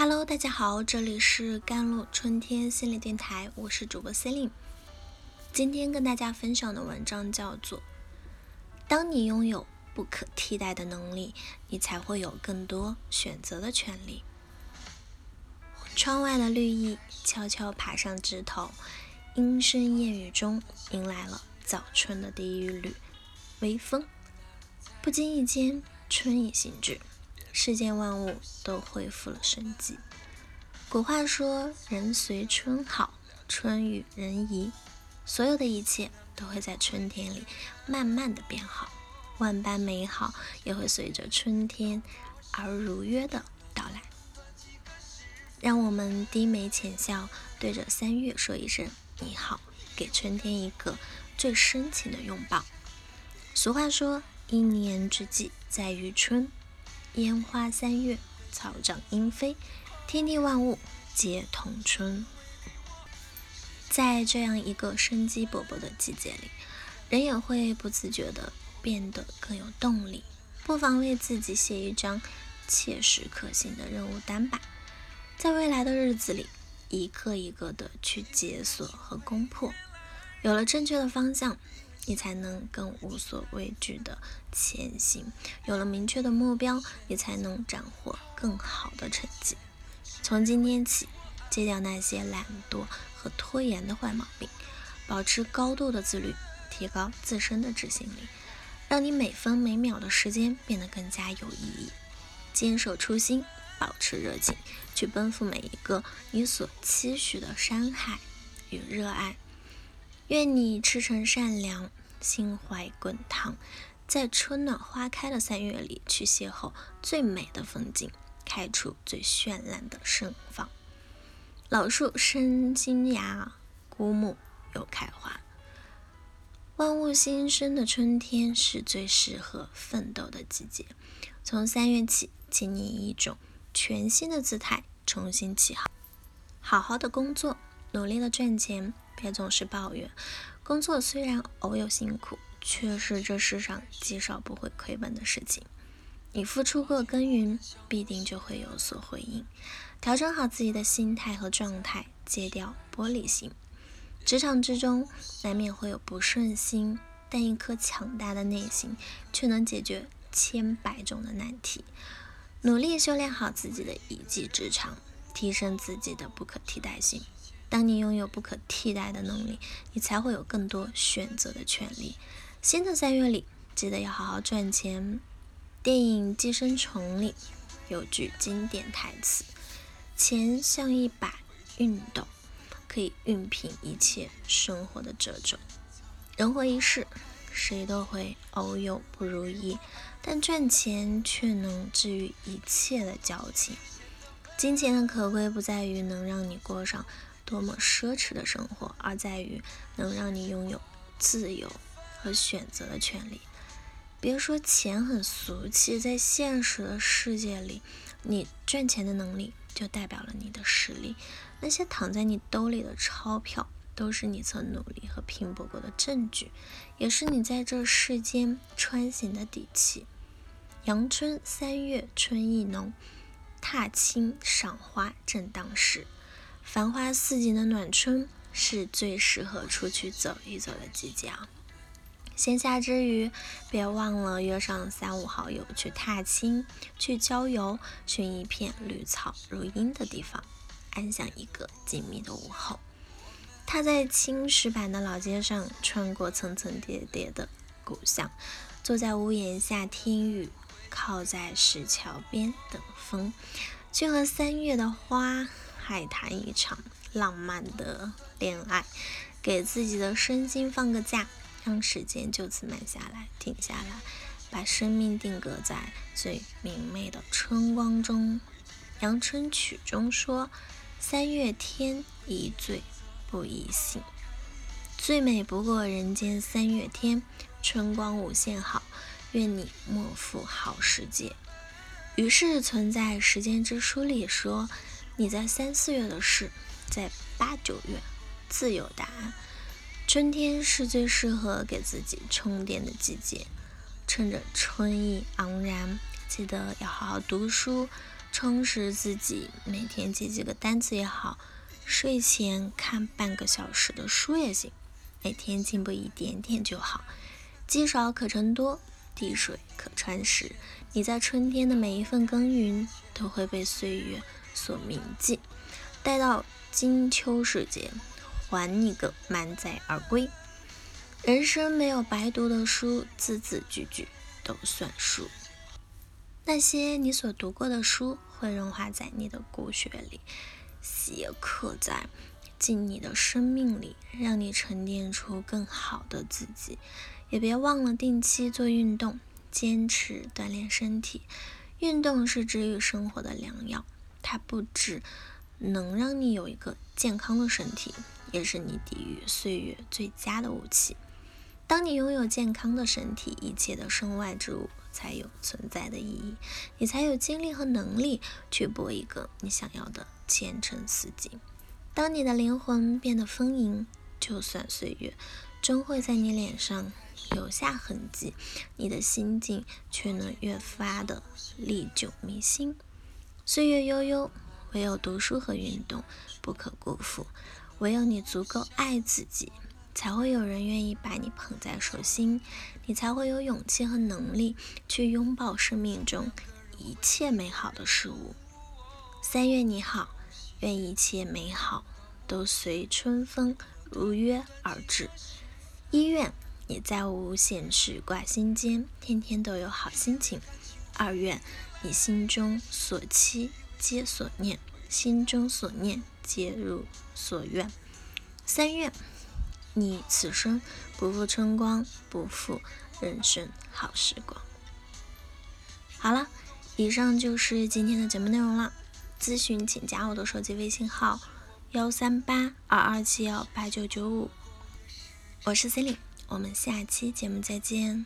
Hello，大家好，这里是甘露春天心理电台，我是主播 Celine。今天跟大家分享的文章叫做《当你拥有不可替代的能力，你才会有更多选择的权利》。窗外的绿意悄悄爬上枝头，莺声燕语中迎来了早春的第一缕微风。不经意间，春意行至。世间万物都恢复了生机。古话说：“人随春好，春与人宜。”所有的一切都会在春天里慢慢的变好，万般美好也会随着春天而如约的到来。让我们低眉浅笑，对着三月说一声“你好”，给春天一个最深情的拥抱。俗话说：“一年之计在于春。”烟花三月，草长莺飞，天地万物皆同春。在这样一个生机勃勃的季节里，人也会不自觉地变得更有动力。不妨为自己写一张切实可行的任务单吧，在未来的日子里，一个一个的去解锁和攻破。有了正确的方向。你才能更无所畏惧的前行。有了明确的目标，你才能斩获更好的成绩。从今天起，戒掉那些懒惰和拖延的坏毛病，保持高度的自律，提高自身的执行力，让你每分每秒的时间变得更加有意义。坚守初心，保持热情，去奔赴每一个你所期许的山海与热爱。愿你赤诚善良，心怀滚烫，在春暖花开的三月里，去邂逅最美的风景，开出最绚烂的盛放。老树生新芽，古木又开花。万物新生的春天是最适合奋斗的季节。从三月起，请你以一种全新的姿态重新起航，好好的工作，努力的赚钱。别总是抱怨，工作虽然偶有辛苦，却是这世上极少不会亏本的事情。你付出过耕耘，必定就会有所回应。调整好自己的心态和状态，戒掉玻璃心。职场之中难免会有不顺心，但一颗强大的内心却能解决千百种的难题。努力修炼好自己的一技之长，提升自己的不可替代性。当你拥有不可替代的能力，你才会有更多选择的权利。新的三月里，记得要好好赚钱。电影《寄生虫》里有句经典台词：“钱像一把熨斗，可以熨平一切生活的褶皱。”人活一世，谁都会偶有不如意，但赚钱却能治愈一切的矫情。金钱的可贵不在于能让你过上。多么奢侈的生活，而在于能让你拥有自由和选择的权利。别说钱很俗气，在现实的世界里，你赚钱的能力就代表了你的实力。那些躺在你兜里的钞票，都是你曾努力和拼搏过的证据，也是你在这世间穿行的底气。阳春三月，春意浓，踏青赏花正当时。繁花似锦的暖春是最适合出去走一走的季节啊！闲暇之余，别忘了约上三五好友去踏青、去郊游，寻一片绿草如茵的地方，安享一个静谧的午后。踏在青石板的老街上，穿过层层叠叠的古巷，坐在屋檐下听雨，靠在石桥边等风，去和三月的花。海谈一场浪漫的恋爱，给自己的身心放个假，让时间就此慢下来、停下来，把生命定格在最明媚的春光中。《阳春曲》中说：“三月天，宜醉不宜醒。”最美不过人间三月天，春光无限好，愿你莫负好时节。于是存在时间之书里说。你在三四月的事，在八九月自有答案。春天是最适合给自己充电的季节，趁着春意盎然，记得要好好读书，充实自己，每天记几个单词也好，睡前看半个小时的书也行，每天进步一点点就好。积少可成多，滴水可穿石。你在春天的每一份耕耘，都会被岁月所铭记。待到金秋时节，还你个满载而归。人生没有白读的书，字字句句都算数。那些你所读过的书，会融化在你的骨血里，写刻在进你的生命里，让你沉淀出更好的自己。也别忘了定期做运动，坚持锻炼身体。运动是治愈生活的良药，它不只能让你有一个健康的身体，也是你抵御岁月最佳的武器。当你拥有健康的身体，一切的身外之物。才有存在的意义，你才有精力和能力去搏一个你想要的前程似锦。当你的灵魂变得丰盈，就算岁月终会在你脸上留下痕迹，你的心境却能越发的历久弥新。岁月悠悠，唯有读书和运动不可辜负。唯有你足够爱自己。才会有人愿意把你捧在手心，你才会有勇气和能力去拥抱生命中一切美好的事物。三月你好，愿一切美好都随春风如约而至。一愿你再无闲事挂心间，天天都有好心情。二愿你心中所期皆所念，心中所念皆如所愿。三愿。你此生不负春光，不负人生好时光。好了，以上就是今天的节目内容了。咨询请加我的手机微信号：幺三八二二七幺八九九五。我是 c e l i n e 我们下期节目再见。